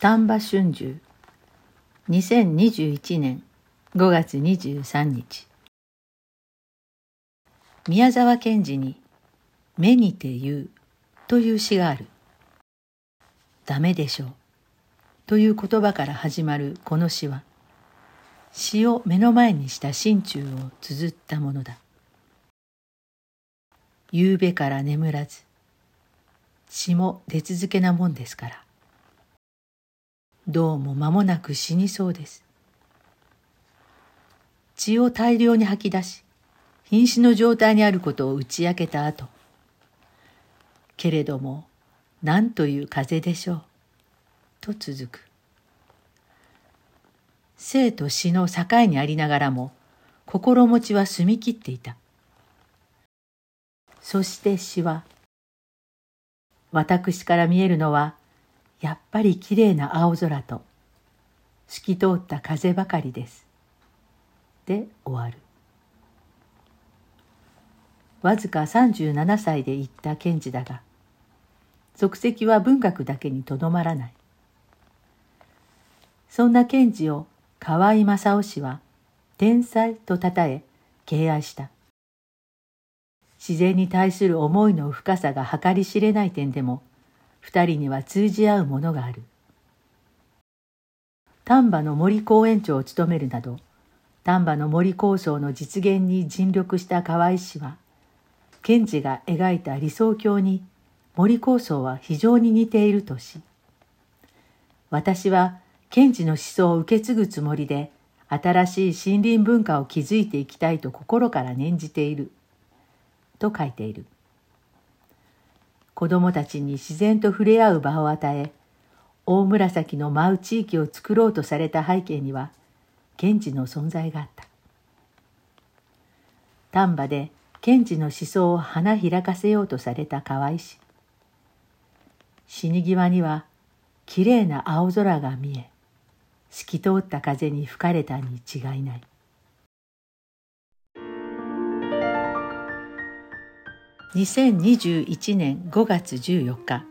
丹波春秋2021年5月23日宮沢賢治に「目にて言う」という詩がある。ダメでしょうという言葉から始まるこの詩は詩を目の前にした心中を綴ったものだ。夕べから眠らず詩も出続けなもんですから。どうも間もなく死にそうです。血を大量に吐き出し、瀕死の状態にあることを打ち明けた後、けれども、何という風でしょう、と続く。生と死の境にありながらも、心持ちは澄み切っていた。そして死は、私から見えるのは、やっぱりきれいな青空と透き通った風ばかりです。で終わる。わずか37歳で行った検事だが、足跡は文学だけにとどまらない。そんな検事を河合正夫氏は天才とたたえ敬愛した。自然に対する思いの深さが計り知れない点でも二人には通じ合うものがある。丹波の森公園長を務めるなど丹波の森構想の実現に尽力した河合氏は賢治が描いた理想郷に森構想は非常に似ているとし私は賢治の思想を受け継ぐつもりで新しい森林文化を築いていきたいと心から念じていると書いている。子供たちに自然と触れ合う場を与え大紫の舞う地域を作ろうとされた背景には賢治の存在があった。丹波で賢治の思想を花開かせようとされた河合氏。死に際にはきれいな青空が見え透き通った風に吹かれたに違いない。2021年5月14日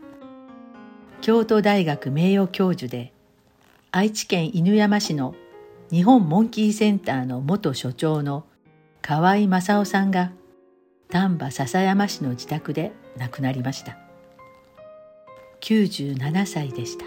京都大学名誉教授で愛知県犬山市の日本モンキーセンターの元所長の河合正夫さんが丹波篠山市の自宅で亡くなりました。97歳でした。